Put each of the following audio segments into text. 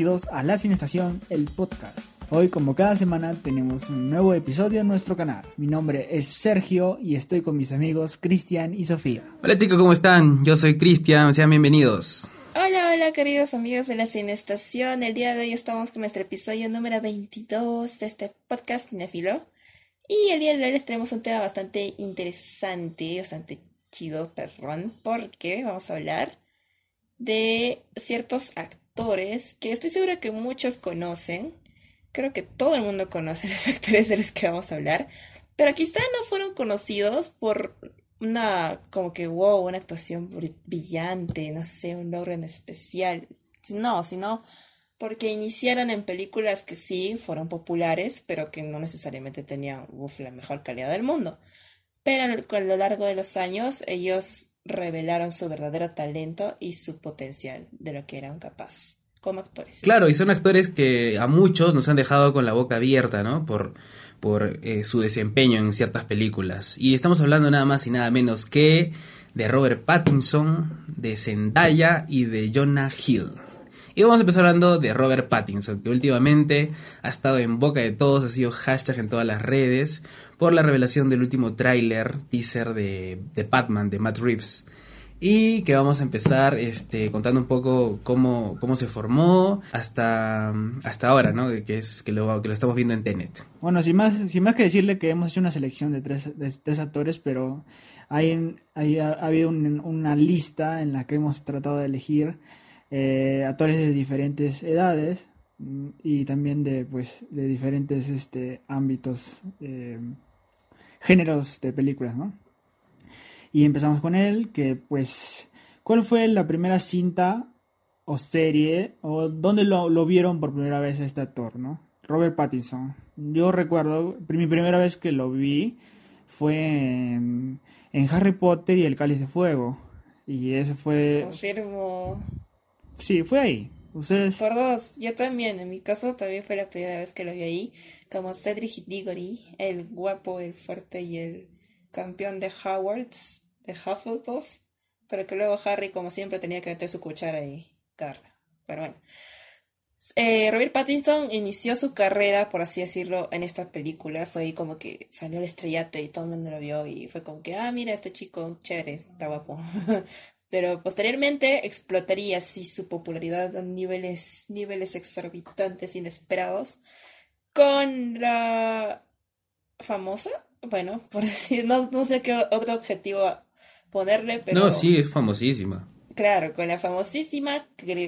bienvenidos a La Sin Estación, el podcast. Hoy, como cada semana, tenemos un nuevo episodio en nuestro canal. Mi nombre es Sergio y estoy con mis amigos Cristian y Sofía. Hola chicos, ¿cómo están? Yo soy Cristian, sean bienvenidos. Hola, hola queridos amigos de la Cine Estación. El día de hoy estamos con nuestro episodio número 22 de este podcast Cinefilo. Y el día de hoy les tenemos un tema bastante interesante, bastante chido, perrón, porque vamos a hablar de ciertos actores que estoy segura que muchos conocen. Creo que todo el mundo conoce los actores de los que vamos a hablar, pero quizá no fueron conocidos por una, como que, wow, una actuación brillante, no sé, un logro en especial. No, sino porque iniciaron en películas que sí fueron populares, pero que no necesariamente tenían la mejor calidad del mundo. Pero a lo largo de los años ellos revelaron su verdadero talento y su potencial de lo que eran capaces como actores. Claro, y son actores que a muchos nos han dejado con la boca abierta, ¿no? Por, por eh, su desempeño en ciertas películas. Y estamos hablando nada más y nada menos que de Robert Pattinson, de Zendaya y de Jonah Hill. Y vamos a empezar hablando de Robert Pattinson, que últimamente ha estado en boca de todos, ha sido hashtag en todas las redes, por la revelación del último tráiler, teaser de, de Batman, de Matt Reeves. Y que vamos a empezar este, contando un poco cómo, cómo se formó hasta, hasta ahora, ¿no? Que, es, que, lo, que lo estamos viendo en Tenet. Bueno, sin más, sin más que decirle que hemos hecho una selección de tres, de tres actores, pero hay, hay, ha, habido una lista en la que hemos tratado de elegir eh, actores de diferentes edades mm, y también de pues de diferentes este ámbitos eh, géneros de películas no y empezamos con él que pues cuál fue la primera cinta o serie o dónde lo, vieron por primera vez a este actor no Robert Pattinson. Yo recuerdo mi primera vez que lo vi fue en, en Harry Potter y el Cáliz de Fuego. Y ese fue Confirmo. Sí, fue ahí. Por dos, yo también. En mi caso también fue la primera vez que lo vi ahí. Como Cedric Diggory, el guapo, el fuerte y el campeón de Howards, de Hufflepuff. Pero que luego Harry, como siempre, tenía que meter su cuchara y carga. Pero bueno. Eh, Robert Pattinson inició su carrera, por así decirlo, en esta película. Fue ahí como que salió el estrellato y todo el mundo lo vio. Y fue como que, ah, mira, este chico chévere, está guapo. pero posteriormente explotaría así su popularidad a niveles, niveles exorbitantes, inesperados, con la famosa, bueno, por decir, no, no sé qué otro objetivo ponerle, pero... No, sí, es famosísima. Claro, con la famosísima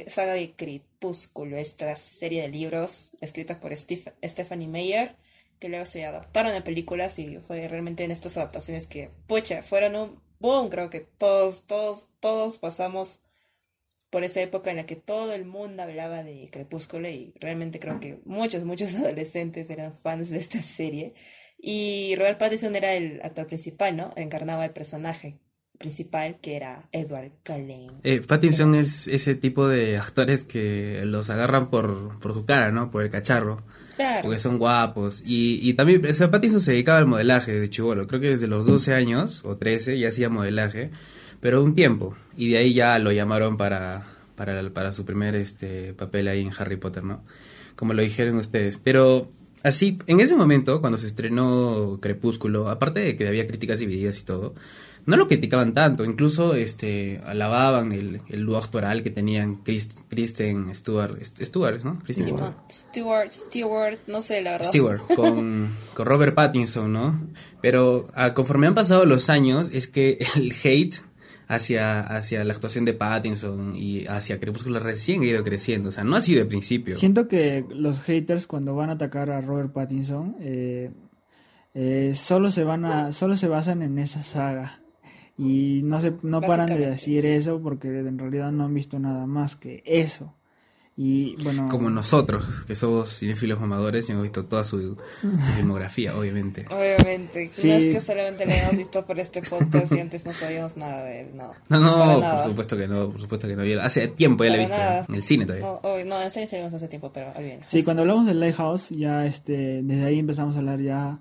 saga de Crepúsculo, esta serie de libros escritas por Steve, Stephanie Meyer, que luego se adaptaron a películas y fue realmente en estas adaptaciones que, pucha, fueron un boom, creo que todos, todos, todos pasamos por esa época en la que todo el mundo hablaba de Crepúsculo y realmente creo que muchos, muchos adolescentes eran fans de esta serie. Y Robert Pattinson era el actor principal, ¿no? Encarnaba el personaje principal que era Edward Cullen. Eh, Pattinson es ese tipo de actores que los agarran por, por su cara, ¿no? Por el cacharro. Claro. Porque son guapos. Y, y también, o sea, Pattinson se dedicaba al modelaje de chivolo. Creo que desde los 12 años o 13 ya hacía modelaje. Pero un tiempo. Y de ahí ya lo llamaron para, para, para su primer este, papel ahí en Harry Potter, ¿no? Como lo dijeron ustedes. Pero así, en ese momento, cuando se estrenó Crepúsculo, aparte de que había críticas divididas y todo, no lo criticaban tanto, incluso este alababan el, el dúo actoral que tenían Chris, Kristen Stewart, Stewart, ¿no? Kristen Stewart. Stewart, Stewart, no sé, la verdad. Stewart, con, con Robert Pattinson, ¿no? Pero ah, conforme han pasado los años, es que el hate hacia, hacia la actuación de Pattinson y hacia Crepúsculo recién ha ido creciendo, o sea, no ha sido de principio. Siento que los haters cuando van a atacar a Robert Pattinson eh, eh, solo se van a, solo se basan en esa saga y no se no paran de decir sí. eso porque en realidad no han visto nada más que eso y bueno Como nosotros, que somos cinéfilos mamadores y hemos visto toda su, su filmografía, obviamente. Obviamente, Sí. no es que solamente la hemos visto por este podcast y antes no sabíamos nada de él, no. No, no, por nada. supuesto que no, por supuesto que no. Hace tiempo ya la he visto, nada. en el cine todavía. No, no, en serio salimos hace tiempo, pero olvídalo. sí cuando hablamos del Lighthouse ya este desde ahí empezamos a hablar ya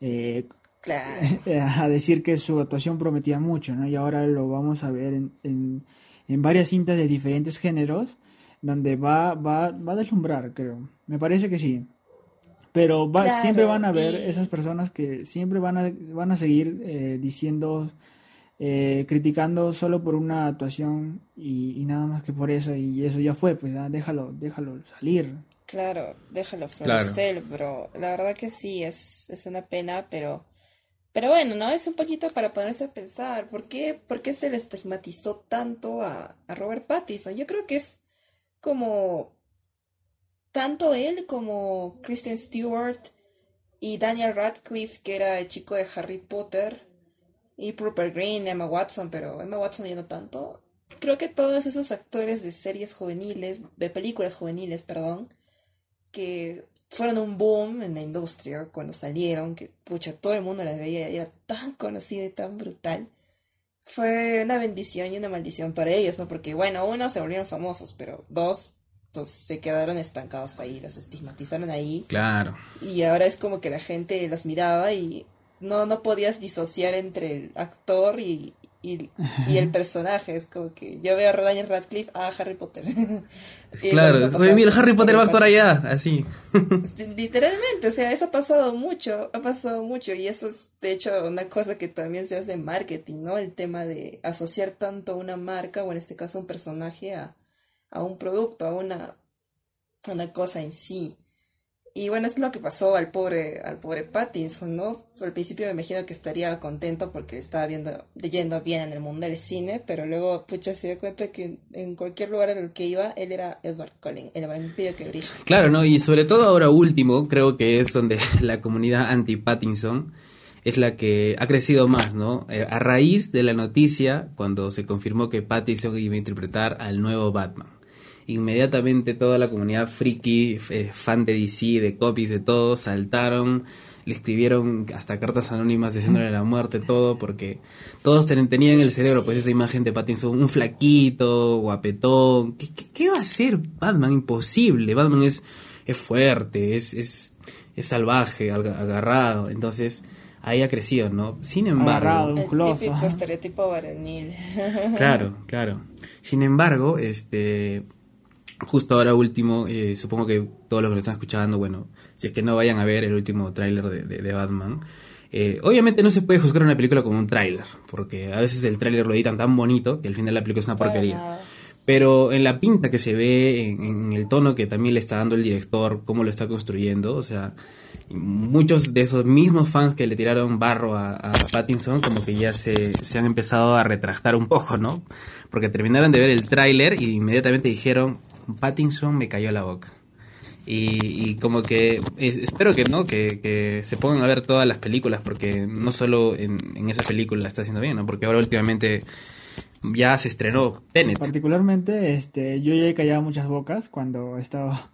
eh, Claro. a decir que su actuación prometía mucho no y ahora lo vamos a ver en, en, en varias cintas de diferentes géneros donde va, va, va a deslumbrar, creo. Me parece que sí. Pero va, Claro, siempre van a haber y- esas personas que siempre van a, van a seguir eh, diciendo, eh, criticando solo por una actuación y, y nada más que por eso. Y eso ya fue, pues ya déjalo, déjalo salir. Claro, déjalo Claro. florecer, bro. La verdad que sí, es, es una pena, pero, pero bueno, ¿no? Es un poquito para ponerse a pensar, ¿por qué, por qué se le estigmatizó tanto a, a Robert Pattinson? Yo creo que es como tanto él como Kristen Stewart y Daniel Radcliffe, que era el chico de Harry Potter, y Rupert Green, Emma Watson, pero Emma Watson ya no tanto. Creo que todos esos actores de series juveniles, de películas juveniles, perdón, que fueron un boom en la industria cuando salieron, que pucha, todo el mundo las veía y era tan conocida y tan brutal. Fue una bendición y una maldición para ellos, ¿no? Porque, bueno, uno, se volvieron famosos, pero dos, pues, se quedaron estancados ahí, los estigmatizaron ahí. Claro. Y ahora es como que la gente los miraba y no, no podías disociar entre el actor y, y, y el personaje. Es como que yo veo a Daniel Radcliffe, a Harry Potter. Claro. Oye, mira, Harry Potter va a actuar Potter. allá, así. Sí, Literalmente, o sea, eso ha pasado mucho, ha pasado mucho y eso es de hecho una cosa que también se hace en marketing, ¿no? El tema de asociar tanto una marca o en este caso un personaje a, a un producto, a una, a una cosa en sí. Y bueno, es lo que pasó al pobre, al pobre Pattinson, ¿no? Al principio me imagino que estaría contento porque estaba viendo, yendo bien en el mundo del cine, pero luego, pucha, se dio cuenta que en cualquier lugar en el que iba, él era Edward Cullen, el vampiro que brilla. Claro, ¿no? Y sobre todo ahora último, creo que es donde la comunidad anti-Pattinson es la que ha crecido más, ¿no? Eh, A raíz de la noticia, cuando se confirmó que Pattinson iba a interpretar al nuevo Batman. Inmediatamente toda la comunidad friki, eh, fan de DC, de cómics, de todo, saltaron, le escribieron hasta cartas anónimas diciéndole la muerte, todo, porque todos ten- tenían en el cerebro pues esa imagen de Pattinson, un flaquito, guapetón. ¿Qué, qué, qué va a hacer Batman? Imposible. Batman es, es fuerte, es, es, es salvaje, agarrado. Entonces, ahí ha crecido, ¿no? Sin Agarrado. embargo, El Musculoso, típico estereotipo varonil. claro, claro. Sin embargo, este, justo ahora último, eh, supongo que todos los que lo están escuchando, bueno, si es que no vayan a ver el último tráiler de, de- de Batman, eh, obviamente no se puede juzgar una película con un tráiler, porque a veces el tráiler lo editan tan bonito que al final la película es una porquería. Pero en la pinta que se ve, en, en el tono que también le está dando el director, cómo lo está construyendo, o sea, muchos de esos mismos fans que le tiraron barro a, a Pattinson, como que ya se, se han empezado a retractar un poco, ¿no? Porque terminaron de ver el tráiler y inmediatamente dijeron, Pattinson me cayó la boca. Y, como que es- espero que no, que, que se pongan a ver todas las películas, porque no solo en, esa película la está haciendo bien, ¿no? Porque ahora últimamente ya se estrenó Tenet. Particularmente, este, yo ya he callado muchas bocas cuando estaba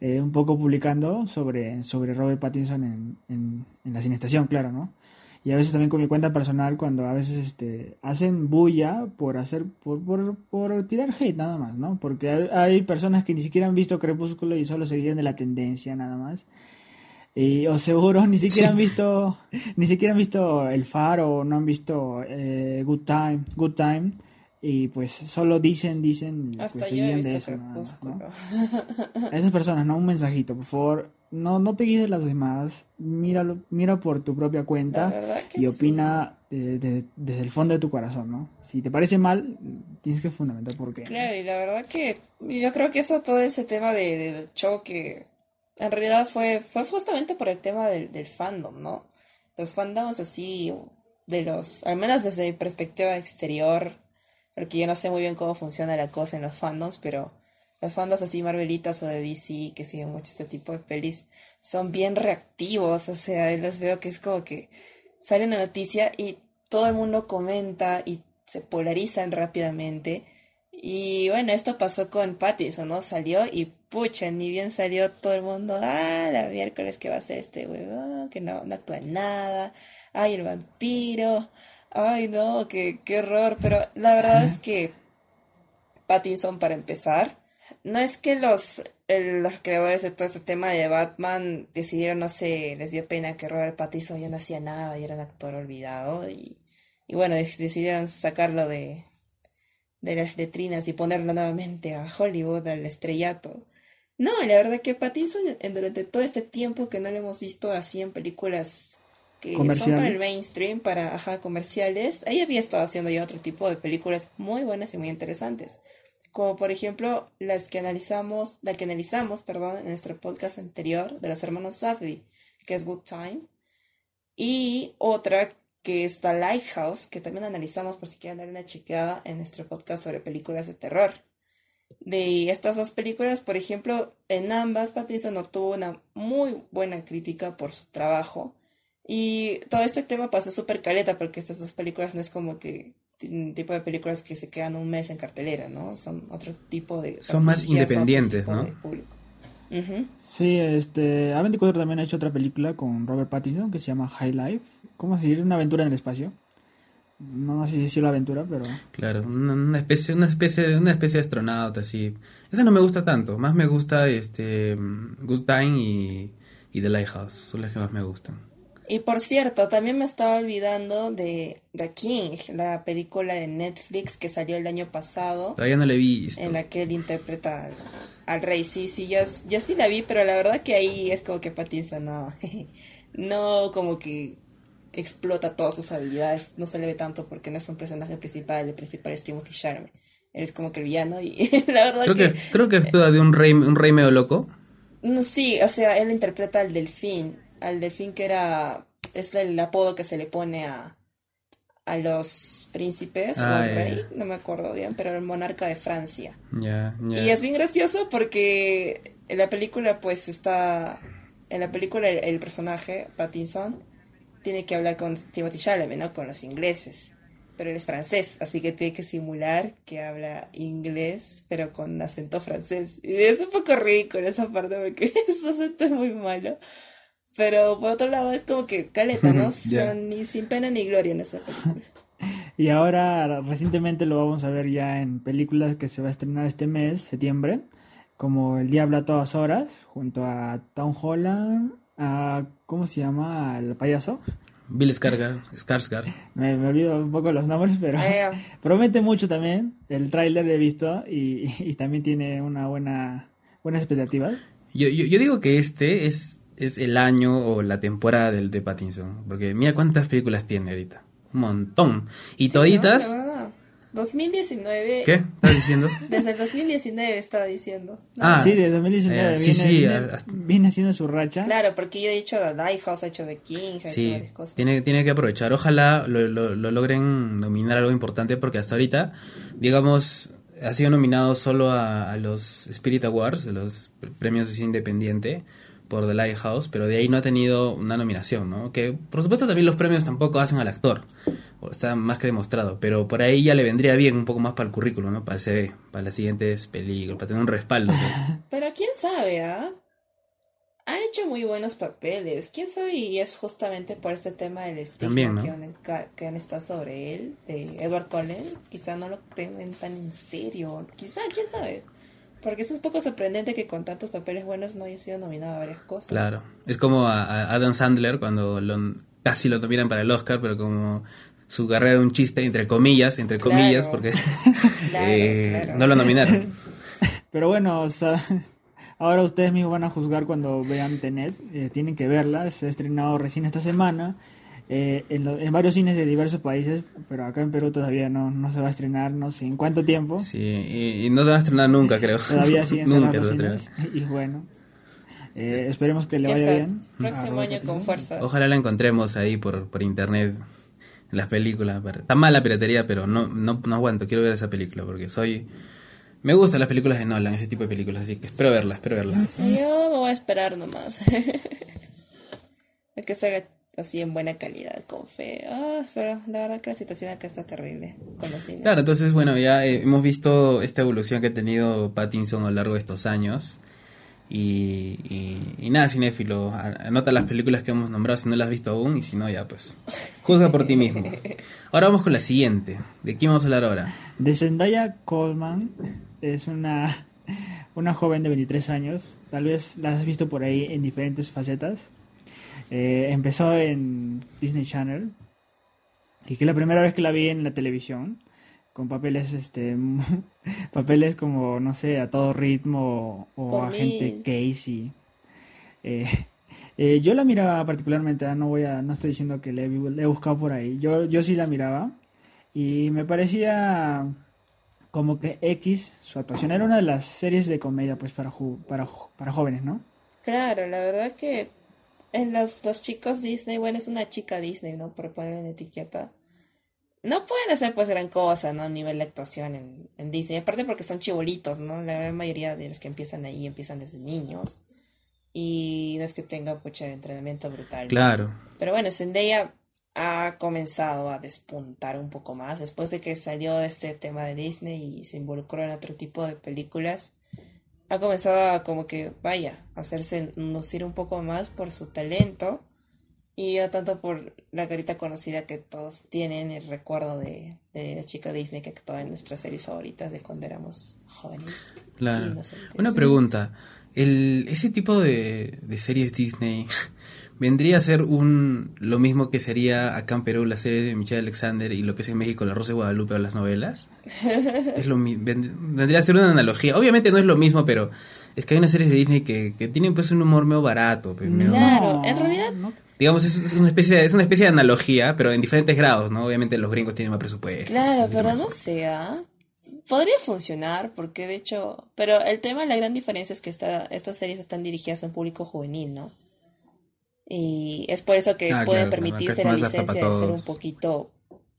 eh, un poco publicando sobre, sobre Robert Pattinson en, en, en la cinestación, claro, ¿no? Y a veces también con mi cuenta personal cuando a veces este, hacen bulla por hacer, por, por, por tirar hate nada más, ¿no? Porque hay, personas que ni siquiera han visto Crepúsculo y solo seguían de la tendencia nada más. Y, o seguro ni siquiera han visto ni siquiera han visto El Faro no han visto eh, Good Time Good Time y pues solo dicen dicen y, Hasta pues, yo he visto de eso nada más, ¿no? Crepúsculo. a esas personas no un mensajito por favor no no te guíes de las demás míralo mira por tu propia cuenta y sí. opina de- de- desde el fondo de tu corazón no si te parece mal tienes que fundamentar por qué Claro, y la verdad que yo creo que eso, todo ese tema de, de- del choque, en realidad fue, fue justamente por el tema del, del fandom, ¿no? Los fandoms así, de los, al menos desde perspectiva exterior, porque yo no sé muy bien cómo funciona la cosa en los fandoms, pero los fandoms así Marvelitas o de DC, que siguen mucho este tipo de pelis, son bien reactivos, o sea, los veo que es como que sale una noticia y todo el mundo comenta y se polarizan rápidamente. Y bueno, esto pasó con Pattinson, ¿no? Salió y pucha, ni bien salió todo el mundo, ah, la miércoles que va a ser este huevón, que no, no actúa en nada, ay, el vampiro, ay, no, qué, qué horror, pero la verdad es que Pattinson, para empezar, no es que los, el- los creadores de todo este tema de Batman decidieron, no sé, les dio pena que Robert Pattinson ya no hacía nada y era un actor olvidado y, y bueno, dec- decidieron sacarlo de, de las letrinas y ponerlo nuevamente a Hollywood, al estrellato. No, la verdad que Pattinson durante todo este tiempo que no lo hemos visto así en películas que son para el mainstream, para ajá, comerciales, ahí había estado haciendo ya otro tipo de películas muy buenas y muy interesantes. Como por ejemplo las que analizamos, la que analizamos, perdón, en nuestro podcast anterior de los hermanos Safdie, que es Good Time. Y otra que es The Lighthouse, que también analizamos por si quieren dar una chequeada en nuestro podcast sobre películas de terror. De estas dos películas, por ejemplo, en ambas Pattinson obtuvo una muy buena crítica por su trabajo. Y todo este tema pasó súper caleta porque estas dos películas no es como que un tipo de películas que se quedan un mes en cartelera, ¿no? Son otro tipo de... Son más independientes, ¿no? Sí, este, A24 también ha hecho otra película con Robert Pattinson que se llama High Life. ¿Cómo se dice? Una aventura en el espacio. No, sé si es la aventura, pero... Claro, una, especie, una especie, una especie de astronauta, así. Esa no me gusta tanto. Más me gusta este Good Time y, y The Lighthouse. Son las que más me gustan. Y por cierto, también me estaba olvidando de The King, la película de Netflix que salió el año pasado. Todavía no la he visto. En la que él interpreta al, rey. Sí, sí, ya, ya sí la vi, pero la verdad que ahí es como que Pattinson no, no como que explota todas sus habilidades. No se le ve tanto porque no es un personaje principal, el principal es Timothy Chalamet. Él es como que el villano y la verdad creo que... Creo que actúa de un rey, un rey medio loco. No, sí, o sea, él interpreta al delfín al delfín que era, es el apodo que se le pone a, a los príncipes o al ah, rey, no me acuerdo bien, pero el monarca de Francia. Y es bien gracioso porque en la película pues está, en la película el, personaje, Pattinson, tiene que hablar con Timothy Chalamet, ¿no? Con los ingleses. Pero él es francés, así que tiene que simular que habla inglés, pero con acento francés. Y es un poco ridículo esa parte porque su acento es muy malo. Pero por otro lado es como que caleta, ¿no? ni sin pena ni gloria en esa película. Y ahora recientemente lo vamos a ver ya en películas que se va a estrenar este mes, septiembre, como El Diablo a todas horas, junto a Tom Holland, a ¿cómo se llama? el payaso. Bill Skarsgård. Me, me, olvido un poco los nombres, pero eh. promete mucho también. El tráiler he visto y, y, también tiene una buena buenas expectativas. Yo, yo, yo digo que este es es el año o la temporada del de Pattinson. Porque mira cuántas películas tiene ahorita. Un montón. Y toditas. 2019. ¿Qué? ¿Estás diciendo? Desde el 2019 estaba diciendo. Ah, sí, desde 2019. Eh, sí, sí. Viene, haciendo su racha. Claro, porque yo he dicho The Lighthouse, ha hecho The King, ha sí, hecho cosas. Tiene, tiene que aprovechar. Ojalá lo, lo, lo logren nominar algo importante porque hasta ahorita, digamos, ha sido nominado solo a, a los Spirit Awards, los premios de cine independiente por The Lighthouse, pero de ahí no ha tenido una nominación, ¿no? Que por supuesto también los premios tampoco hacen al actor, está más que demostrado, pero por ahí ya le vendría bien un poco más para el currículum, ¿no? Para el CV, para las siguientes películas, para tener un respaldo. pero quién sabe, ¿ah? Ha hecho muy buenos papeles. ¿Quién sabe? Y es justamente por este tema del estigma que, han, estado sobre él, de Edward Cullen. Quizá no lo tengan tan en serio. Quizá, quién sabe. Porque es un poco sorprendente que con tantos papeles buenos no haya sido nominado a varias cosas. Claro. Es como a, Adam Sandler cuando lo, casi lo nominan para el Oscar, pero como su carrera era un chiste, entre comillas, entre comillas, porque eh, no lo nominaron. Pero bueno, ahora ustedes mismos van a juzgar cuando vean Tenet. Eh, tienen que verla, se ha estrenado recién esta semana. Eh, en, varios cines de diversos países, pero acá en Perú todavía no, no se va a estrenar, no sé en cuánto tiempo. Sí, y, no se va a estrenar nunca, creo. Todavía siguen nunca los cines. Y bueno, eh, esperemos que le vaya bien. Próximo año con fuerza. Ojalá la encontremos ahí por, por internet, en las películas. Está mala la piratería, pero no, no, no aguanto, quiero ver esa película, porque soy... Me gustan las películas de Nolan, ese tipo de películas, así que espero verla, espero verla. Yo me voy a esperar nomás. a que salga así en buena calidad, con fe. Ah, pero la verdad que la situación acá está terrible con los cines. Claro, entonces, bueno, ya eh, hemos visto esta evolución que ha tenido Pattinson a lo largo de estos años. Y, y, nada, cinéfilo, anota las películas que hemos nombrado si no las has visto aún y si no, ya pues, juzga por ti mismo. Ahora vamos con la siguiente. ¿De quién vamos a hablar ahora? De Zendaya Coleman. Es una, una joven de 23 años. Tal vez la has visto por ahí en diferentes facetas. Eh, empezó en Disney Channel y que la primera vez que la vi en la televisión con papeles, este, papeles como, no sé, a todo ritmo o, Por agente mí. Casey. Eh, eh, yo la miraba particularmente, ah, no voy a, no estoy diciendo que le, he- buscado por ahí. Yo, yo sí la miraba y me parecía como que X, su actuación era una de las series de comedia, pues para ju- para ju- para jóvenes, ¿no? Claro, la verdad que en los, los chicos Disney, bueno, es una chica Disney, ¿no? Por ponerle en etiqueta. No pueden hacer pues gran cosa, ¿no? A nivel de actuación en, en Disney. Aparte porque son chibolitos, ¿no? La gran mayoría de los que empiezan ahí empiezan desde niños. Y no es que tengan mucho entrenamiento brutal. ¿no? Claro. Pero bueno, Zendaya ha comenzado a despuntar un poco más después de que salió de este tema de Disney y se involucró en otro tipo de películas. Ha comenzado a como que, vaya, hacerse lucir un poco más por su talento y no tanto por la carita conocida que todos tienen, el recuerdo de, de la chica Disney que actuaba en nuestras series favoritas de cuando éramos jóvenes. Claro. Inocentes. Una pregunta. El, ese tipo de, de series Disney vendría a ser un lo mismo que sería acá en Perú la serie de Michelle Alexander y lo que es en México La Rosa de Guadalupe o las novelas. es lo vendría a ser una analogía. Obviamente no es lo mismo, pero es que hay unas series de Disney que, que tienen pues un humor medio barato. pues, medio- Claro, en realidad- no- Digamos, es, es una especie de, es una especie de analogía, pero en diferentes grados, ¿no? Obviamente los gringos tienen más presupuesto. Claro, pero no sé, ¿ah? Podría funcionar, porque de hecho, pero el tema, la gran diferencia es que esta, estas series están dirigidas a un público juvenil, ¿no? Y es por eso que Ah, pueden claro, permitirse la licencia de ser un poquito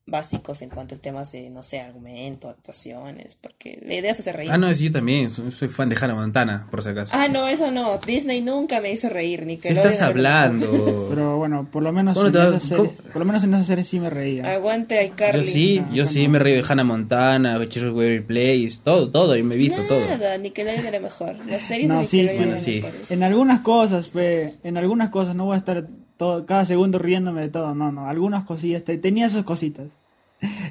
básicos en cuanto a temas de, no sé, argumento, actuaciones, porque la idea es hacer reír. Ah, no, sí, yo también. Soy, soy fan de Hannah Montana, por si acaso. Ah, no, eso no. Disney nunca me hizo reír, ni que ¿Qué estás hablando? Pero bueno, por lo menos Bueno, en esa serie, por lo menos en esa serie sí me reía. Aguante a Yo Carly. sí, Ah, yo sí me reí de Hannah Montana, de Cheryl Weaver Place, todo, todo, y me he visto todo. Nada, Nickelodeon era mejor. Las series No, de sí, Nickelodeon Bueno, sí. En algunas cosas, pe, en algunas cosas no voy a estar todo, cada segundo riéndome de todo, no, no, algunas cosillas, te- tenía sus cositas.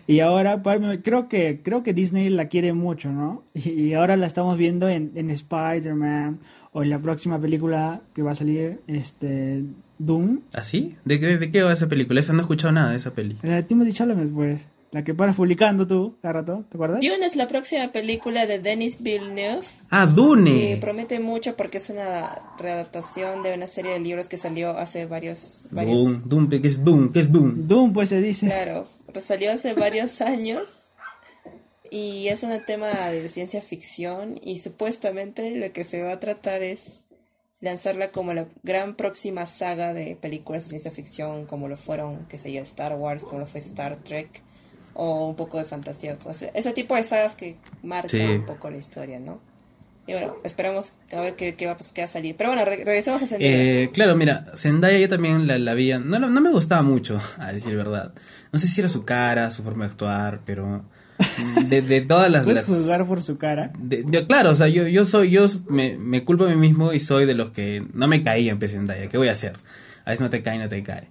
Y ahora creo que creo que Disney la quiere mucho, ¿no? Y, ahora la estamos viendo en, en Spider-Man o en la próxima película que va a salir, este Doom. ¿Así? ¿De qué, ¿De qué va esa película? Esa no he escuchado nada de esa peli. La de Timothy Chalamet, pues, la que paras publicando tú, cada rato, ¿te acuerdas? Dune es la próxima película de Denis Villeneuve. Ah, Que Dune. promete mucho porque es una readaptación de una serie de libros que salió hace varios, varios Doom, ¿qué es Doom? ¿Qué es Doom? Doom, pues se dice. claro, salió hace varios años y es un tema de ciencia ficción y supuestamente lo que se va a tratar es lanzarla como la gran próxima saga de películas de ciencia ficción como lo fueron, que sé yo, Star Wars, como lo fue Star Trek o un poco de fantasía, o sea, ese tipo de sagas que marcan Sí. un poco la historia, ¿no? Y bueno, esperamos a ver qué, qué va, pues, qué va a salir. Pero bueno, re- regresemos a Zendaya. Eh, claro, mira, Zendaya yo también la, la vi, no, no me gustaba mucho, a decir verdad. No sé si era su cara, su forma de actuar, pero de, de todas las... Puedes las- juzgar por su cara. de- de- claro, o sea, yo, yo soy, yo me, me culpo a mí mismo y soy de los que no me caía en Zendaya. ¿Qué voy a hacer? A veces no te cae, no te cae.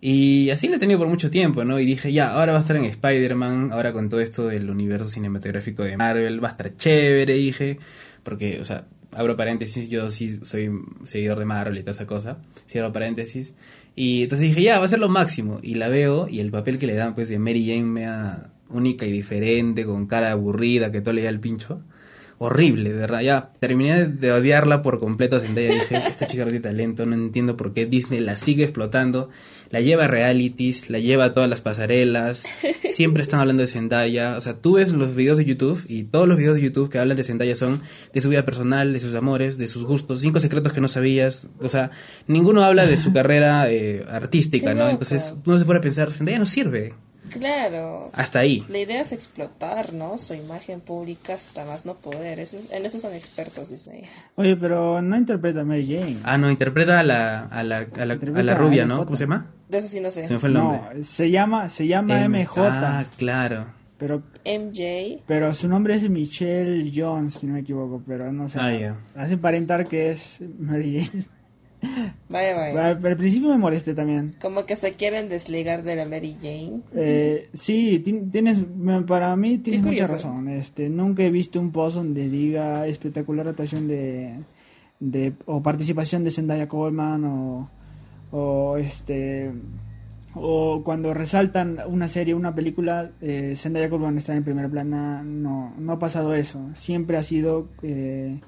Y así lo he tenido por mucho tiempo, ¿no? Y dije, ya, ahora va a estar en Spider-Man, ahora con todo esto del universo cinematográfico de Marvel, va a estar chévere, dije. Porque, o sea, abro paréntesis, yo sí soy seguidor de Marvel y toda esa cosa. Cierro paréntesis. Y entonces dije, ya, va a ser lo máximo. Y la veo, y el papel que le dan, pues, de Mary Jane, mea única y diferente, con cara aburrida, que todo le da el pincho. Horrible, de verdad. Ya terminé de- odiarla por completo a Zendaya. Dije, esta chica no tiene talento, no entiendo por qué Disney la sigue explotando. La lleva a realities, la lleva a todas las pasarelas. Siempre están hablando de Zendaya. O sea, tú ves los videos de YouTube y todos los videos de YouTube que hablan de Zendaya son de su vida personal, de sus amores, de sus gustos, cinco secretos que no sabías. O sea, ninguno habla de su carrera eh, artística, ¿no? Entonces uno se pone a pensar, Zendaya no sirve. Claro. Hasta ahí. La idea es explotar, ¿no? Su imagen pública hasta más no poder. Eso es- en eso son expertos Disney. Oye, pero no interpreta a Mary Jane. Ah, no, interpreta a la, a la, a la, a la rubia, ¿no? ¿Cómo se llama? De eso sí no sé. Se me fue el nombre. No, se llama, se llama M- MJ, Ah, claro. pero, MJ. pero su nombre es Michelle Jones, si no me equivoco, pero no sé. Ah, ya. Hace aparentar que es Mary Jane. Vaya, vaya. Al, al principio me molesté también. Como que se quieren desligar de la Mary Jane. Eh, sí, ti- tienes, para mí tienes mucha razón. Este, nunca he visto un post donde diga espectacular actuación de, de o participación de Zendaya Coleman o, o este o cuando resaltan una serie, una película, eh, Zendaya Corbin está en primera plana, no, no ha pasado eso. Siempre ha sido eh,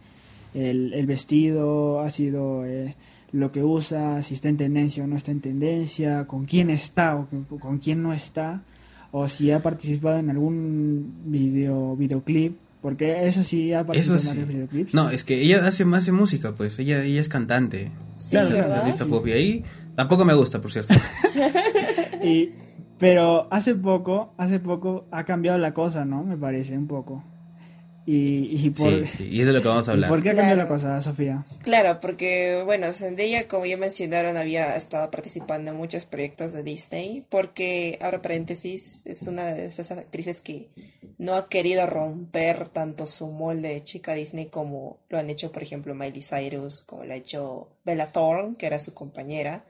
el, el, vestido, ha sido eh, lo que usa, si está en tendencia o no está en tendencia, con quién está o con quién no está, o si ha participado en algún video videoclip. Porque eso sí ha participado Eso sí. en varios videoclips. No, es que ella hace más de música, pues. Ella, ella es cantante. Sí, Claro, Es ¿verdad? artista pop y ahí tampoco me gusta, por cierto. Y, pero hace poco, hace poco ha cambiado la cosa, ¿no? Me parece, un poco. Y, y por, Sí, sí, y es de lo que vamos a ¿y hablar. ¿por qué ha cambiado la Claro. cosa, Sofía? Claro, porque, bueno, Zendaya, como ya mencionaron, había estado participando en muchos proyectos de Disney, porque, ahora paréntesis, es una de esas actrices que no ha querido romper tanto su molde de chica Disney como lo han hecho, por ejemplo, Miley Cyrus, como lo ha hecho Bella Thorne, que era su compañera,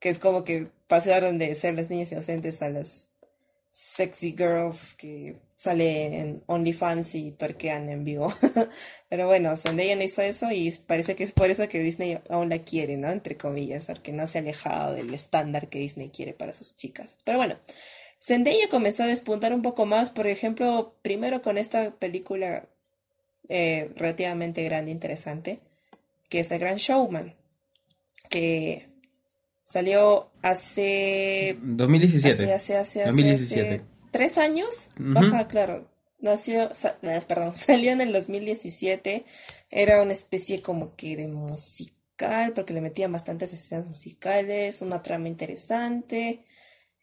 que es como que pasaron de ser las niñas inocentes a las sexy girls que sale en OnlyFans y tuerquean en vivo. Pero bueno, Zendaya no hizo eso y parece que es por eso que Disney aún la quiere, ¿no? Entre comillas, porque no se ha alejado del estándar que Disney quiere para sus chicas. Pero bueno, Zendaya comenzó a despuntar un poco más, por ejemplo, primero con esta película eh, relativamente grande e interesante, que es El Gran Showman, que salió hace 2017. Hace, hace, hace, hace, 2017. hace tres años. Ujú. Ajá, claro. Nació, sa- eh, perdón, salió en el 2017. Era una especie como que de musical, porque le metían bastantes escenas musicales, una trama interesante.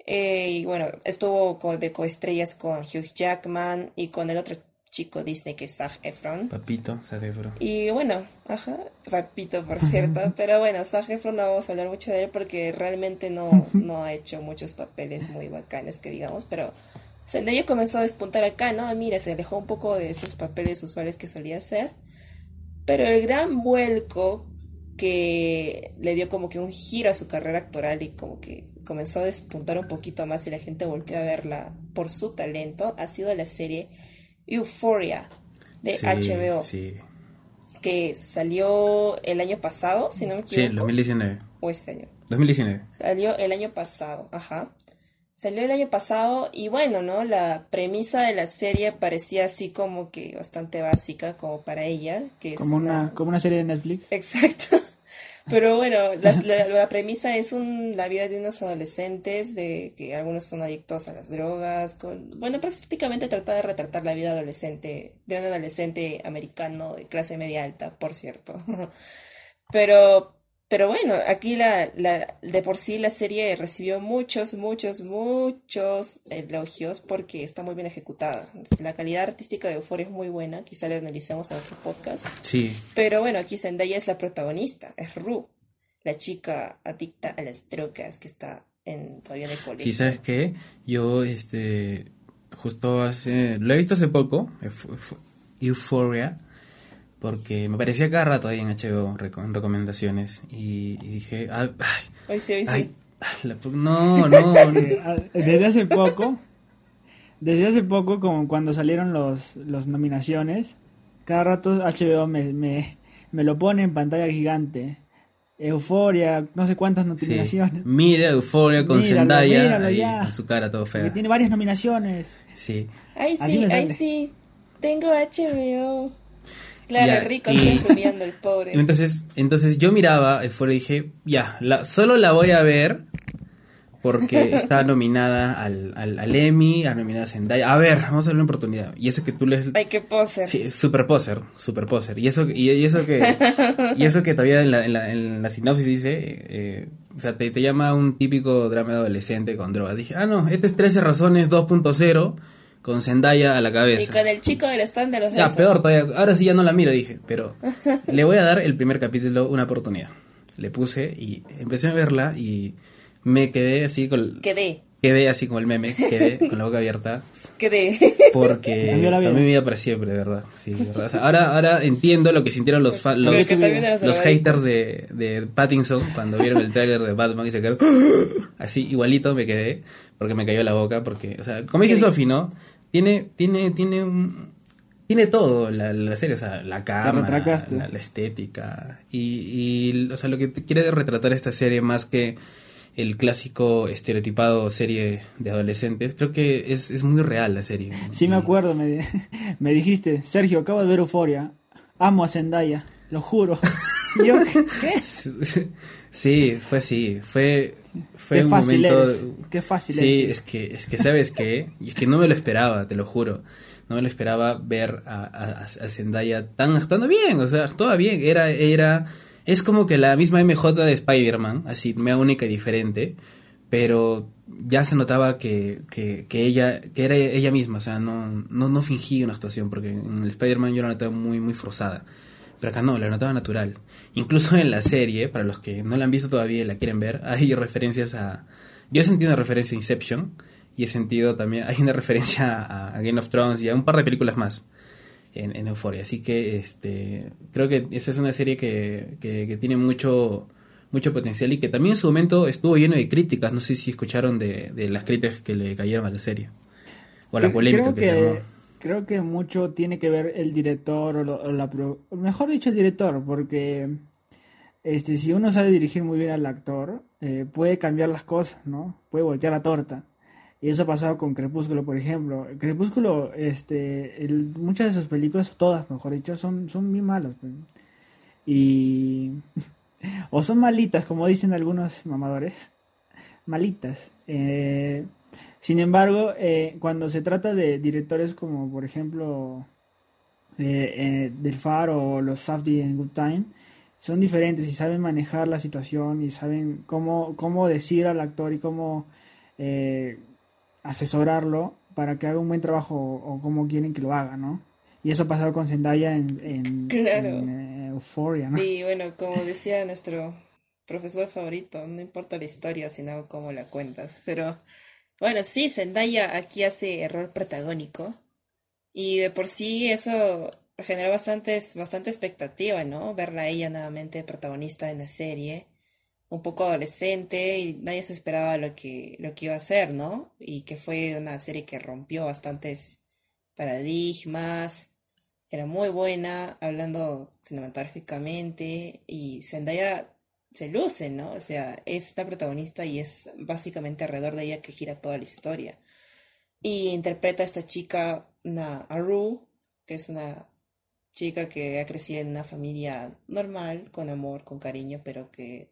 Eh, y bueno, estuvo co- de coestrellas con Hugh Jackman y con el otro chico Disney que es Zac Efron. Papito, cerebro. Y bueno, ajá, papito por cierto, pero bueno, Zac Efron no vamos a hablar mucho de él porque realmente no, no ha hecho muchos papeles muy bacanes que digamos, pero Zendaya comenzó a despuntar acá, ¿no? Ah, Mira, se alejó un poco de esos papeles usuales que solía hacer, pero el gran vuelco que le dio como que un giro a su carrera actoral y como que comenzó a despuntar un poquito más y la gente volteó a verla por su talento ha sido la serie Euphoria de Sí, HBO Sí, que salió el año pasado, si no me sí, equivoco, 2019. o este año. 2019. Salió el año pasado, ajá. Salió el año pasado y bueno, ¿no? La premisa de la serie parecía así como que bastante básica como para ella, que es Como una, una- como una serie de Netflix. Exacto. Pero bueno, las- la, la premisa es un, la vida de unos adolescentes, de que algunos son adictos a las drogas, con, bueno, prácticamente trata de retratar la vida adolescente, de un adolescente americano de clase media alta, por cierto. Pero, pero bueno, aquí la, la, de por sí la serie recibió muchos, muchos, muchos elogios porque está muy bien ejecutada. La calidad artística de Euphoria es muy buena, quizá la analicemos en otro podcast. Sí, Pero bueno, aquí Zendaya es la protagonista, es Ru, la chica adicta a las drogas que está en, todavía en el colegio. sí, ¿sabes qué? Yo, este, justo hace, lo he visto hace poco, Euphoria, porque me parecía cada rato ahí en HBO, en recomendaciones, y, y dije, ay, ay, Hoy sí, hoy sí. ay, la no, no. Eh, Desde hace poco, desde hace poco, como cuando salieron los, los nominaciones, cada rato HBO me, me, me lo pone en pantalla gigante. Euforia, no sé cuántas Sí. nominaciones. Mira Euphoria con Míralo, Zendaya míralo ahí ya. su cara todo Que fea. tiene varias nominaciones. Sí. Ay, sí, ay, sí. Tengo HBO. Claro, Ya, rico, y- siempre mirando el pobre. Entonces, entonces yo miraba Euphoria y dije, ya, la, solo la voy a ver porque está nominada al, al, al Emmy, ha nominada a Zendaya. A ver, vamos a darle una oportunidad. Y eso que tú les... Ay, qué poser. Sí, super poser, super poser. Y eso, y, y eso que, y eso que todavía en la, en la, en la sinopsis dice, eh, o sea, te, te llama un típico drama adolescente con drogas. Dije, ah, no, este es 13 razones 2.0 con Zendaya a la Y cabeza. con el chico del stand de los Ya, besos. peor todavía. Ahora sí ya no la miro, dije. Pero le voy a dar el primer capítulo una oportunidad. Le puse y empecé a verla y me quedé así con... Quedé, Quedé así como el meme, quedé con la boca abierta. quedé. Porque Cambió mi vida para siempre, de verdad. Sí, de verdad. O sea, ahora, ahora entiendo lo que sintieron los, fa- los, los drogadicto. haters de, de Pattinson cuando vieron el tráiler de Batman y se quedaron así igualito me quedé porque me cayó la boca porque, o sea, como dice. Sofi, ¿no? Tiene, tiene, tiene un tiene todo la, la serie, o sea, la cámara, la, la estética y, y, o sea, lo que quiere retratar esta serie más que el clásico estereotipado serie de adolescentes. Creo que es, es muy real la serie. Sí, me acuerdo, me, me dijiste, Sergio, acabo de ver Euforia, amo a Zendaya, lo juro. Yo, ¿qué? Sí, fue así, fue, fue Qué un fácil momento... eres, qué fácil Sí, eres. es que, es que sabes qué, y es que no me lo esperaba, te lo juro. No me lo esperaba ver a, a, a Zendaya tan actuando bien, o sea, actuaba bien, era, era, es como que la misma MJ de Spider-Man, así, mea única y diferente, pero ya se notaba que, que, que ella, que era ella misma, o sea, no, no, no fingía una actuación, porque en el Spider-Man yo la notaba muy, muy forzada. Pero acá no, la notaba natural. Incluso en la serie, para los que no la han visto todavía y la quieren ver, hay referencias a... Yo he sentido una referencia a Inception y he sentido también... Hay una referencia a, a Game of Thrones y a un par de películas más en, en Euphoria. Así que este creo que esa es una serie que, que, que tiene mucho mucho potencial y que también en su momento estuvo lleno de críticas. No sé si escucharon de, de las críticas que le cayeron a la serie. O la Cre- polémica que, se armó. Creo que mucho tiene que ver el director o, la mejor dicho el director, porque este si uno sabe dirigir muy bien al actor, eh, puede cambiar las cosas, ¿no? Puede voltear la torta. Y eso ha pasado con Crepúsculo, por ejemplo. Crepúsculo, este, muchas de sus películas, todas, mejor dicho, son, son bien malas. pues. Y o son malitas, como dicen algunos mamadores. Malitas. Eh, sin embargo, eh, cuando se trata de directores como, por ejemplo, eh, eh, Del Faro o los Safdie en Good Time, son diferentes y saben manejar la situación y saben cómo, cómo decir al actor y cómo eh, asesorarlo para que haga un buen trabajo o, o cómo quieren que lo haga, ¿no? Y eso ha pasado con Zendaya en, en, Claro. en, eh, Euphoria, ¿no? Y bueno, como decía nuestro profesor favorito, no importa la historia, sino cómo la cuentas. Pero bueno, sí, Zendaya aquí hace error protagónico. Y de por sí eso generó bastantes, bastante expectativa, ¿no? Verla a ella nuevamente protagonista en la serie. Un poco adolescente y nadie se esperaba lo que, lo que iba a hacer, ¿no? Y que fue una serie que rompió bastantes paradigmas. Era muy buena, hablando cinematográficamente, y Zendaya se luce, ¿no? O sea, es la protagonista y es básicamente alrededor de ella que gira toda la historia. Y interpreta a esta chica, una Aru, que es una chica que ha crecido en una familia normal, con amor, con cariño, pero que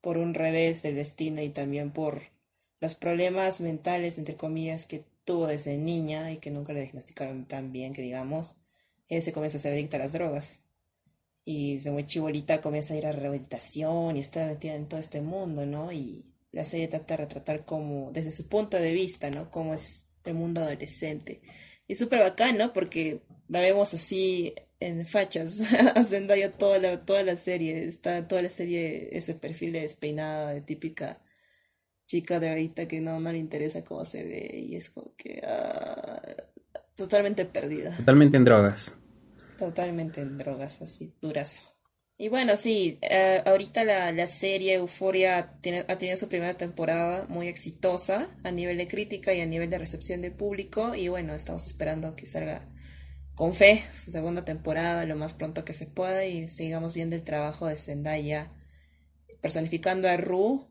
por un revés del destino y también por los problemas mentales, entre comillas, que tuvo desde niña y que nunca le diagnosticaron tan bien, que digamos, ella se comienza a ser adicta a las drogas. Y desde muy chibolita comienza a ir a rehabilitación y está metida en todo este mundo, ¿no? Y la serie trata de retratar como, desde su punto de vista, ¿no? Cómo es el mundo adolescente. Y súper bacán, ¿no? Porque la vemos así en fachas, haciendo yo toda la, toda la serie. Está toda la serie ese perfil de despeinada, de típica chica de ahorita que no, no le interesa cómo se ve y es como que ah, totalmente perdida. Totalmente en drogas. Totalmente en drogas, así, duras. Y bueno, sí, eh, ahorita la, la serie Euphoria tiene, ha tenido su primera temporada muy exitosa a nivel de crítica y a nivel de recepción del público. Y bueno, estamos esperando que salga con fe su segunda temporada lo más pronto que se pueda y sigamos viendo el trabajo de Zendaya personificando a Rue,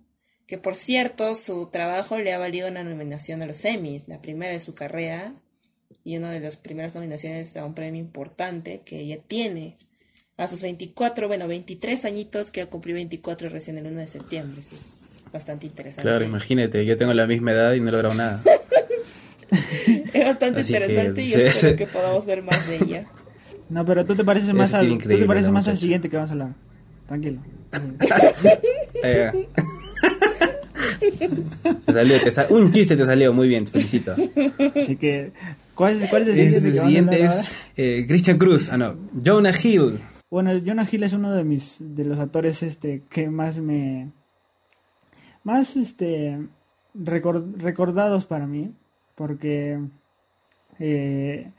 que por cierto su trabajo le ha valido una nominación a los Emmys, la primera de su carrera y una de las primeras nominaciones a un premio importante que ella tiene a sus 24, bueno, 23 añitos, que cumplió 24 recién el 1 de septiembre. Eso es bastante interesante. Claro, imagínate, yo tengo la misma edad y no he logrado nada. Es bastante Así que, interesante y sí, espero sí. que podamos ver más de ella. No, pero tú te pareces más al, te pareces más al siguiente que vamos a hablar. Tranquilo. Te salió, te sa- un chiste te salió, muy bien, te felicito. Así que, ¿cuál es, cuál es el Es- siguiente? el siguiente es eh, Christian Cruz, ah no, Jonah Hill. Bueno, Jonah Hill es uno de mis de los actores este que más me más este recor- recordados para mí porque eh,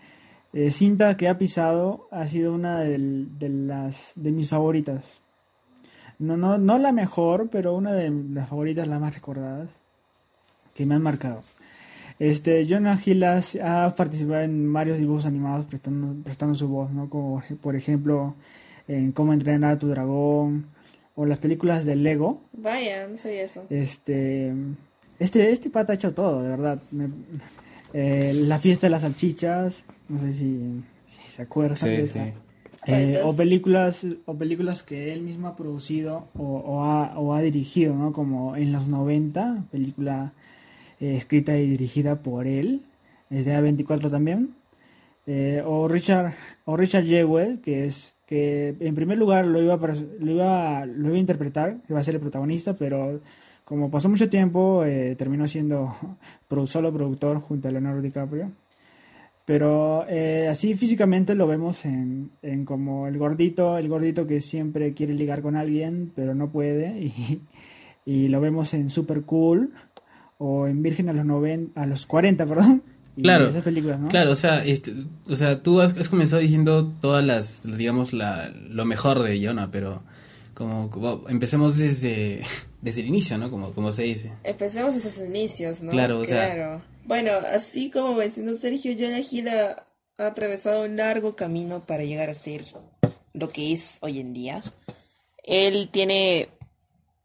eh, cinta que ha pisado ha sido una del- de las de mis favoritas. No, no, no la mejor, pero una de las favoritas, las más recordadas, que me han marcado. Este, Jonah Hill ha, participado en varios dibujos animados prestando, prestando su voz, ¿no? Como por ejemplo en Cómo entrenar a tu dragón, o las películas de Lego. Vaya, no sabía eso. Este, este, este pata ha hecho todo, de verdad. Me- eh, la fiesta de las salchichas, no sé si, si se acuerdan de Sí, esa. sí. Eh, o películas o películas que él mismo ha producido o, o ha, o ha dirigido, ¿no? Como en los 90, película eh, escrita y dirigida por él, es de A24 también. Eh, o Richard o Richard Jewell, que es que en primer lugar lo iba a, lo iba, lo iba a interpretar, iba a ser el protagonista, pero como pasó mucho tiempo, eh, terminó siendo solo productor junto a Leonardo DiCaprio. Pero así físicamente lo vemos en, en como el gordito, el gordito que siempre quiere ligar con alguien, pero no puede. Y, y lo vemos en Super Cool o en Virgen a los 90, a los 40, perdón. Claro, esas películas, ¿no? Claro, o sea, este, o sea, tú has, has comenzado diciendo todas las, digamos, la, lo mejor de Jonah, pero como, como empecemos desde, desde el inicio, ¿no? Como, como se dice. Empecemos esos inicios, ¿no? Claro, o sea- Claro. Bueno, así como mencionó Sergio, Jonah Hill ha, ha atravesado un largo camino para llegar a ser lo que es hoy en día. Él tiene,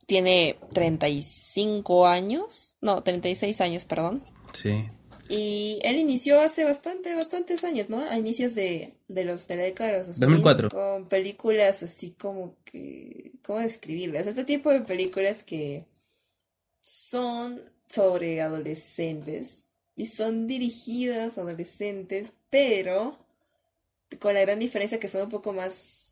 tiene 35 años, no, 36 años, perdón. Sí. Y él inició hace bastante, bastantes años, ¿no? A inicios de, de los de la década de los 2000, 2004. Con películas así como que... ¿Cómo describirlas? Este tipo de películas que son sobre adolescentes y son dirigidas a adolescentes, pero con la gran diferencia que son un poco más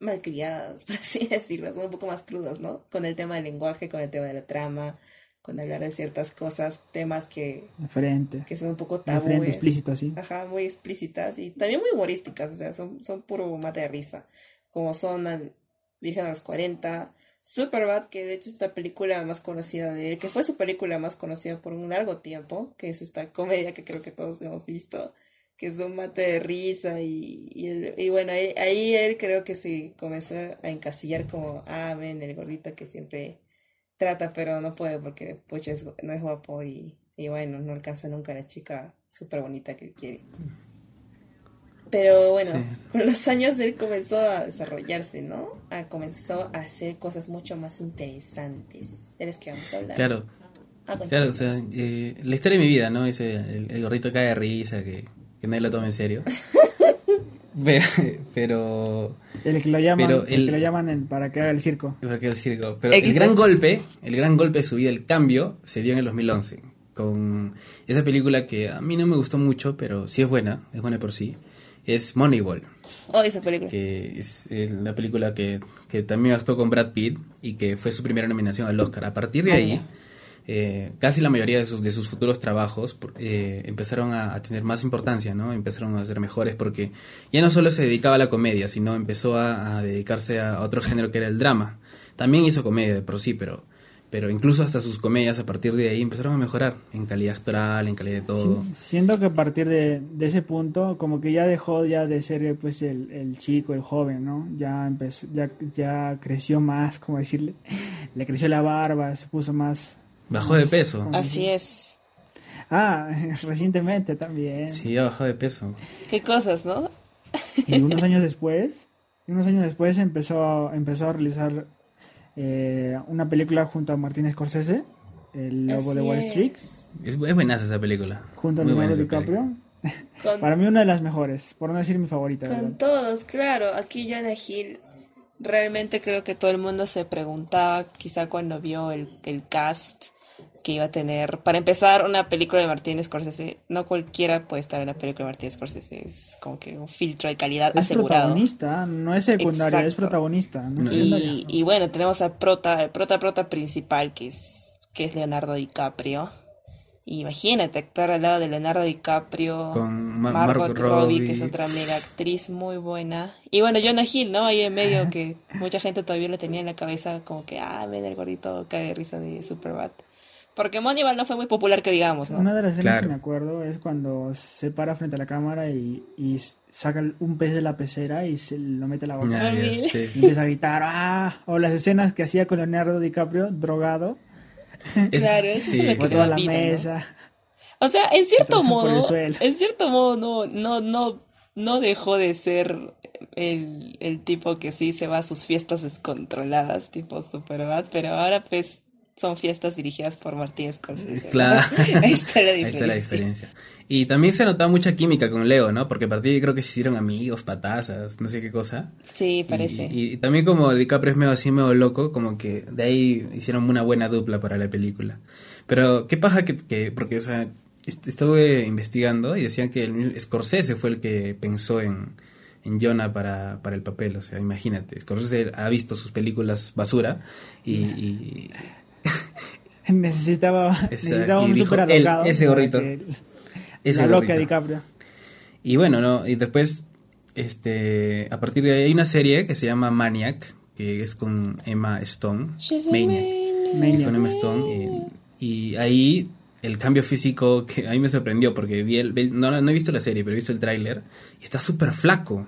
malcriadas, por así decirlo, son un poco más crudas, ¿no? Con el tema del lenguaje, con el tema de la trama, con hablar de ciertas cosas, temas que, De frente. que son un poco De frente, tabúes. explícito, así. Ajá, muy explícitas y también muy humorísticas, o sea, son, son puro mate de risa, como son al Virgen a los 40, Superbad, que de hecho es la película más conocida de él, que fue su película más conocida por un largo tiempo, que es esta comedia que creo que todos hemos visto, que es un mate de risa y, y, y bueno, ahí, ahí él creo que se comenzó a encasillar como, ah, ven, el gordito que siempre trata, pero no puede porque pucha, es- no es guapo y, y bueno, no alcanza nunca a la chica súper bonita que él quiere. Pero bueno, Sí. con los años él comenzó a desarrollarse, ¿no? A, comenzó a hacer cosas mucho más interesantes de las que vamos a hablar. Claro, Ah, claro, o sea, eh, la historia de mi vida, ¿no? Ese, el, el gordito cae de risa, que, que nadie lo toma en serio. pero, pero, El que lo llaman, Pero el el- que lo llaman el- para que haga el circo. ¿por qué el circo? Pero el gran golpe, el gran golpe de su vida, el cambio, se dio en el 2011, con esa película que a mí no me gustó mucho, pero sí es buena, es buena por sí, es Moneyball. Oh, esa película. que es la película que, que también actuó con Brad Pitt y que fue su primera nominación al Oscar. A partir de Ah, ahí, ya. Eh, casi la mayoría de sus, de sus futuros trabajos eh, empezaron a, tener más importancia, ¿no? Empezaron a ser mejores porque ya no solo se dedicaba a la comedia, sino empezó a, dedicarse a otro género que era el drama. También hizo comedia de sí, pero, pero incluso hasta sus comedias a partir de ahí empezaron a mejorar en calidad actoral, en calidad de todo. Sí, siendo que a partir de, ese punto, como que ya dejó ya de ser pues el, el chico, el joven, ¿no? Ya empezó, ya, ya creció más, como decirle, le creció la barba, se puso más. Bajó de peso. Así es. Ah, recientemente también. Sí, bajó de peso. Qué cosas, ¿no? Y unos años después, y unos años después empezó, empezó a realizar eh, una película junto a Martin Scorsese, El Lobo de Wall Street, es. Es, buenaza esa película. junto a Leonardo. DiCaprio. Con, Para mí una de las mejores, por no decir mi favorita. con ¿verdad? todos, claro. Aquí Jonah Hill, realmente creo que todo el mundo se preguntaba, quizá cuando vio el, el cast que iba a tener. Para empezar, una película de Martin Scorsese, no cualquiera puede estar en la película de Martin Scorsese. Es como que un filtro de calidad Es asegurado. protagonista, no es secundaria, es protagonista. No es secundaria. Y, y bueno, tenemos al prota, el prota prota principal que es, que es Leonardo DiCaprio. Imagínate actuar al lado de Leonardo DiCaprio, Con Ma- Margot, Margot Robbie, Robbie. que es otra mega actriz muy buena. Y bueno, Jonah Hill, ¿no? Ahí en medio que mucha gente todavía le tenía en la cabeza como que, ah, ven el gordito cae de risa de Superbad. Porque Moneyball no fue muy popular que digamos, ¿no? Una de las escenas Claro. que me acuerdo es cuando se para frente a la cámara y, y saca un pez de la pecera y se lo mete a la boca. Ya, Horrible. sí. Y empieza a gritar, ¡ah! O las escenas que hacía con Leonardo DiCaprio, drogado, Es- Claro, eso sí. se me quedó toda la vida, ¿no? mesa. O sea, en cierto modo, en cierto modo, no, no, no, no dejó de ser el, el tipo que sí se va a sus fiestas descontroladas, tipo Superbad, pero ahora pues son fiestas dirigidas por Martín Scorsese. Claro. Ahí está la Ahí diferencia. está la diferencia. Y también se notaba mucha química con Leo, ¿no? Porque a partir de ahí creo que se hicieron amigos, patazas, no sé qué cosa. Sí, parece. Y, y también como DiCaprio es medio así, medio loco, como que de ahí hicieron una buena dupla para la película. Pero, ¿qué pasa que, que porque, o sea, est- estuve investigando y decían que el Scorsese fue el que pensó en, en Jonah para, para el papel, o sea, imagínate, Scorsese ha visto sus películas basura y, y- Necesitaba, necesitaba un dijo, super "El- alocado. ese gorrito, el- ese la loca gorrito". DiCaprio. Y bueno, ¿no? Y después, este, a partir de ahí hay una serie que se llama Maniac, que es con Emma Stone. Maniac. maniac. Con Emma Stone. Y, y ahí el cambio físico que a mí me sorprendió porque vi el, no, no he visto la serie, pero he visto el tráiler y está súper flaco.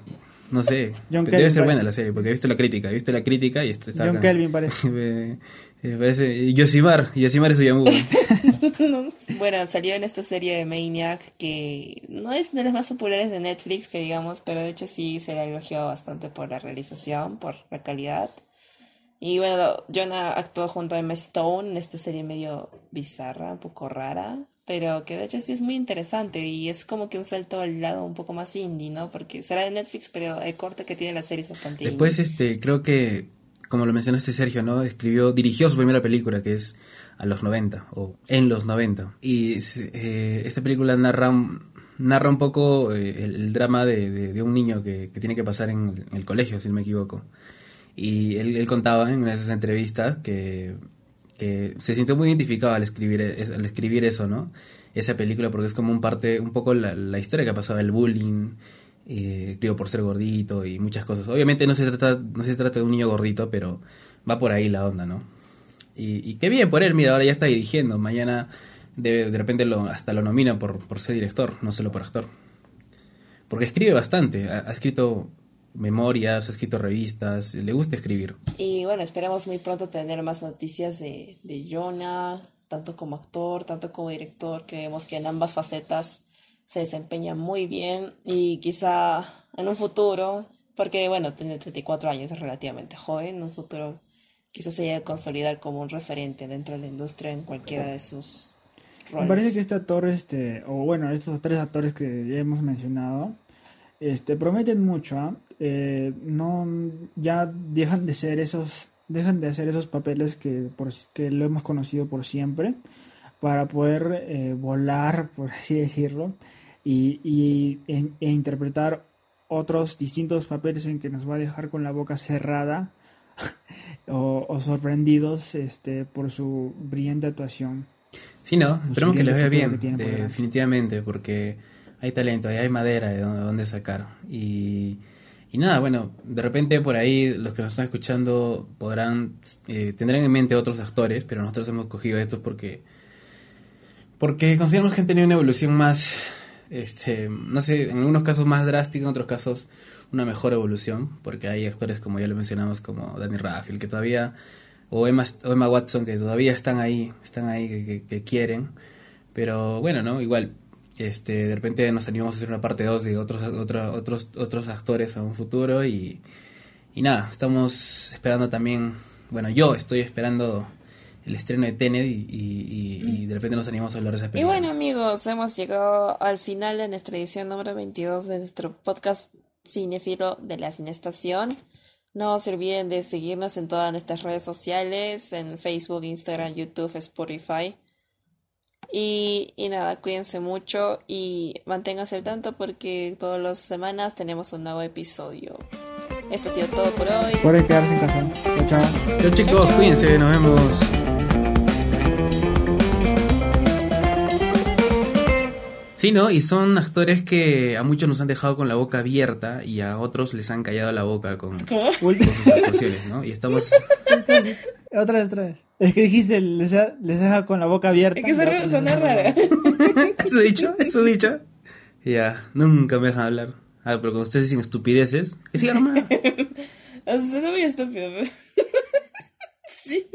No sé, John debe Kelvin ser buena parece. la serie porque he visto la crítica, he visto la crítica y está John acá. Kelvin parece. parece Yosimar, Yosimar es Uyamu. Bueno, salió en esta serie de Maniac que no es de las más populares de Netflix, que digamos, pero de hecho sí se le ha elogiado bastante por la realización, por la calidad. Y bueno, Jonah actuó junto a Emma Stone en esta serie medio bizarra, un poco rara, pero que de hecho sí es muy interesante y es como que un salto al lado un poco más indie, ¿no? Porque será de Netflix, pero el corte que tiene la serie es bastante indie. Después, este, creo que, como lo mencionaste Sergio, ¿no? Escribió, dirigió su primera película, que es a los 90, o en los 90. Y eh, esta película narra, narra un poco eh, el, drama de, de- un niño que, que tiene que pasar en, el colegio, si no me equivoco. Y él, contaba en una de esas entrevistas que, que se sintió muy identificado al escribir, es- al escribir eso, ¿no? Esa película, porque es como un parte, un poco la, la historia que pasaba, el bullying, eh, creo por ser gordito y muchas cosas. Obviamente no se trata, no se trata de un niño gordito, pero va por ahí la onda, ¿no? Y, y qué bien por él, mira, ahora ya está dirigiendo, mañana de, de repente lo, hasta lo nomina por, por ser director, no solo por actor. Porque escribe bastante, ha, ha escrito memorias, ha escrito revistas, le gusta escribir. Y bueno, esperamos muy pronto tener más noticias de, de Jonah, tanto como actor, tanto como director, que vemos que en ambas facetas se desempeña muy bien y quizá en un futuro, porque bueno, tiene 34 años, es relativamente joven, en un futuro quizás se llegue a consolidar como un referente dentro de la industria en cualquiera de sus roles. Me parece que este actor, este, o bueno, estos tres actores que ya hemos mencionado, este, prometen mucho, ¿ah? Eh, no, ya dejan de ser esos, dejan de hacer esos papeles que, por, que lo hemos conocido por siempre, para poder eh, volar, por así decirlo, y, y e, e interpretar otros distintos papeles en que nos va a dejar con la boca cerrada o, o sorprendidos este, por su brillante actuación. Sí, no, esperemos que les futuro bien, por definitivamente, porque hay talento, hay madera de donde, donde sacar. Y, y nada, bueno, de repente por ahí los que nos están escuchando podrán, eh, tendrán en mente otros actores, pero nosotros hemos cogido estos porque, porque consideramos que han tenido una evolución más, este, no sé, en algunos casos más drástica, en otros casos una mejor evolución, porque hay actores como ya lo mencionamos, como Danny Radcliffe, que todavía, o Emma, o Emma Watson, que todavía están ahí, están ahí, que, quieren, pero bueno, ¿no? Igual, este, de repente nos animamos a hacer una parte 2 de otros, otro- otros, otros actores a un futuro y, y nada, estamos esperando también, bueno, yo estoy esperando el estreno de Tenet y, y- y- y de repente nos animamos a hablar de esa Y película. bueno amigos, hemos llegado al final de nuestra edición número 22 de nuestro podcast Cinefilo de la Cinestación. No se olviden de seguirnos en todas nuestras redes sociales, en Facebook, Instagram, YouTube, Spotify. Y, y nada, cuídense mucho y manténganse al tanto porque todas las semanas tenemos un nuevo episodio. Esto ha sido todo por hoy. Pueden quedarse en casa. Chao, chao. Chao chicos, chao. cuídense, nos vemos. Sí, ¿no? Y son actores que a muchos nos han dejado con la boca abierta y a otros les han callado la boca con, con sus actuaciones, ¿no? Y estamos... otra vez, otra vez. Es que dijiste, les, deja- les deja con la boca abierta. Es que y suena, rara. ¿Eso dicho? ¿Eso dicho? Ya, nunca me dejan hablar. Ah, pero cuando ustedes dicen estupideces, que sigan nomás. O sea, Suena muy estúpido. pero- sí.